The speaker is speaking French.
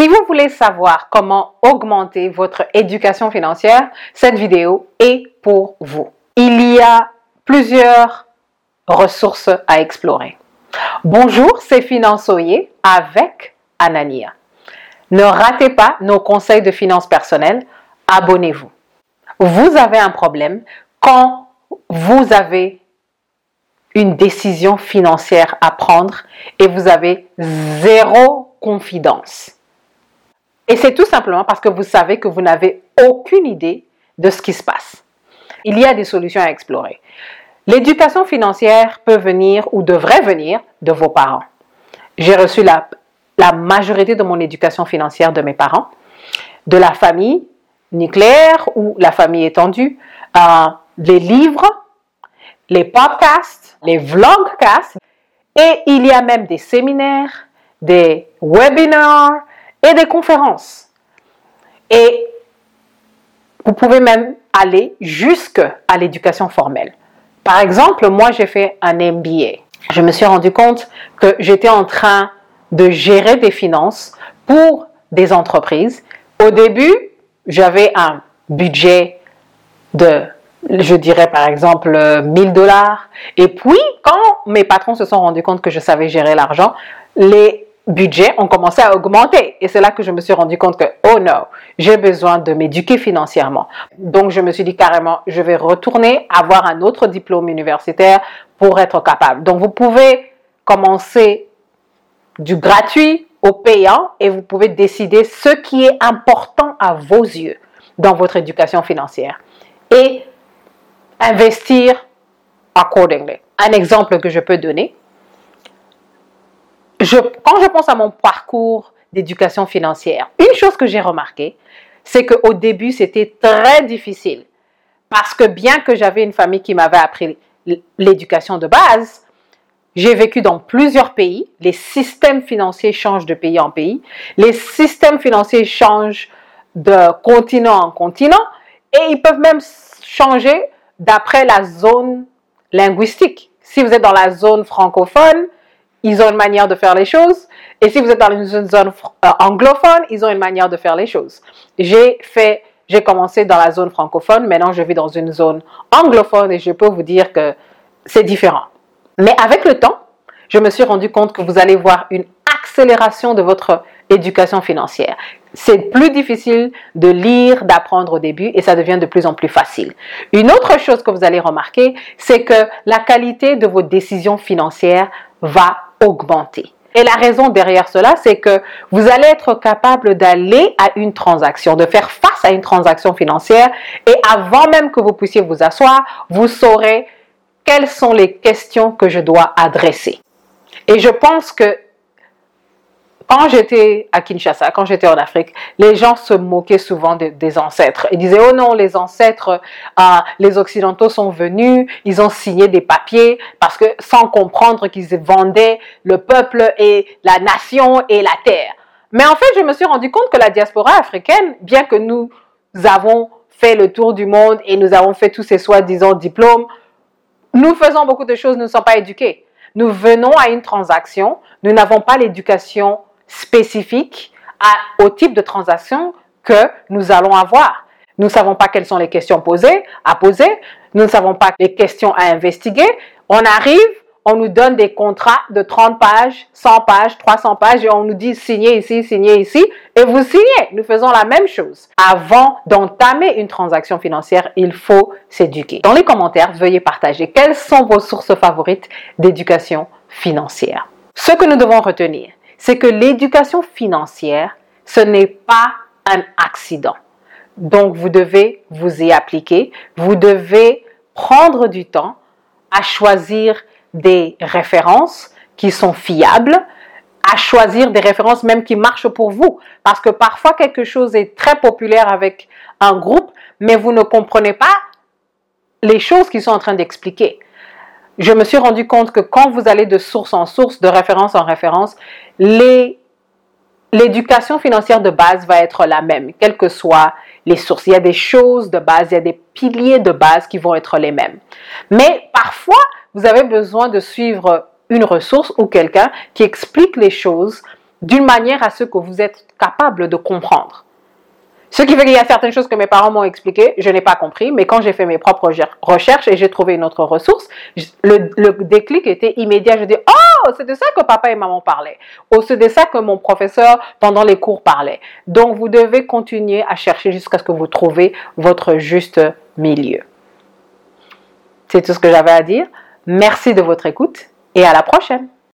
Si vous voulez savoir comment augmenter votre éducation financière, cette vidéo est pour vous. Il y a plusieurs ressources à explorer. Bonjour, c'est Finançoyer avec Anania. Ne ratez pas nos conseils de finances personnelles. Abonnez-vous. Vous avez un problème quand vous avez une décision financière à prendre et vous avez zéro confidence. Et c'est tout simplement parce que vous savez que vous n'avez aucune idée de ce qui se passe. Il y a des solutions à explorer. L'éducation financière peut venir ou devrait venir de vos parents. J'ai reçu la, majorité de mon éducation financière de mes parents, de la famille nucléaire ou la famille étendue, euh, les livres, les podcasts, les vlogcasts, et il y a même des séminaires, des webinars, et des conférences. Et vous pouvez même aller jusqu'à l'éducation formelle. Par exemple, moi, j'ai fait un MBA. Je me suis rendu compte que j'étais en train de gérer des finances pour des entreprises. Au début, j'avais un budget de, je dirais par exemple, 1000 dollars. Et puis, quand mes patrons se sont rendus compte que je savais gérer l'argent, les budget ont commencé à augmenter. Et c'est là que je me suis rendu compte que, oh non, j'ai besoin de m'éduquer financièrement. Donc, je me suis dit carrément, je vais retourner avoir un autre diplôme universitaire pour être capable. Donc, vous pouvez commencer du gratuit au payant et vous pouvez décider ce qui est important à vos yeux dans votre éducation financière et investir accordingly. Un exemple que je peux donner, quand je pense à mon parcours d'éducation financière, une chose que j'ai remarqué, c'est qu'au début, c'était très difficile. Parce que bien que j'avais une famille qui m'avait appris l'éducation de base, j'ai vécu dans plusieurs pays. Les systèmes financiers changent de pays en pays. Les systèmes financiers changent de continent en continent. Et ils peuvent même changer d'après la zone linguistique. Si vous êtes dans la zone francophone, ils ont une manière de faire les choses. Et si vous êtes dans une zone euh, anglophone, ils ont une manière de faire les choses. J'ai fait, j'ai commencé dans la zone francophone, maintenant je vis dans une zone anglophone et je peux vous dire que c'est différent. Mais avec le temps, je me suis rendu compte que vous allez voir une accélération de votre éducation financière. C'est plus difficile de lire, d'apprendre au début et ça devient de plus en plus facile. Une autre chose que vous allez remarquer, c'est que la qualité de vos décisions financières va augmenter. Et la raison derrière cela, c'est que vous allez être capable d'aller à une transaction, de faire face à une transaction financière et avant même que vous puissiez vous asseoir, vous saurez quelles sont les questions que je dois adresser. Et je pense que quand j'étais à Kinshasa, quand j'étais en Afrique, les gens se moquaient souvent des ancêtres. Ils disaient, oh non, les ancêtres, euh, les Occidentaux sont venus, ils ont signé des papiers parce que sans comprendre qu'ils vendaient le peuple et la nation et la terre. Mais en fait, je me suis rendu compte que la diaspora africaine, bien que nous avons fait le tour du monde et nous avons fait tous ces soi-disant diplômes, nous faisons beaucoup de choses, nous ne sommes pas éduqués. Nous venons à une transaction, nous n'avons pas l'éducation spécifique à, au type de transaction que nous allons avoir. Nous ne savons pas quelles sont les questions à poser. Nous ne savons pas les questions à investiguer. On arrive, on nous donne des contrats de 30 pages, 100 pages, 300 pages et on nous dit signez ici, signez ici et vous signez. Nous faisons la même chose. Avant d'entamer une transaction financière, il faut s'éduquer. Dans les commentaires, veuillez partager quelles sont vos sources favorites d'éducation financière. Ce que nous devons retenir, c'est que l'éducation financière, ce n'est pas un accident. Donc, vous devez vous y appliquer. Vous devez prendre du temps à choisir des références qui sont fiables, à choisir des références même qui marchent pour vous. Parce que parfois, quelque chose est très populaire avec un groupe, mais vous ne comprenez pas les choses qu'ils sont en train d'expliquer je me suis rendu compte que quand vous allez de source en source, de référence en référence, l'éducation financière de base va être la même, quelles que soient les sources. Il y a des choses de base, il y a des piliers de base qui vont être les mêmes. Mais parfois, vous avez besoin de suivre une ressource ou quelqu'un qui explique les choses d'une manière à ce que vous êtes capable de comprendre. Ce qui fait qu'il y a certaines choses que mes parents m'ont expliquées, je n'ai pas compris, mais quand j'ai fait mes propres recherches et j'ai trouvé une autre ressource, le, déclic était immédiat. Je dis, oh, c'est de ça que papa et maman parlaient. Ou c'est de ça que mon professeur pendant les cours parlait. Donc, vous devez continuer à chercher jusqu'à ce que vous trouvez votre juste milieu. C'est tout ce que j'avais à dire. Merci de votre écoute et à la prochaine.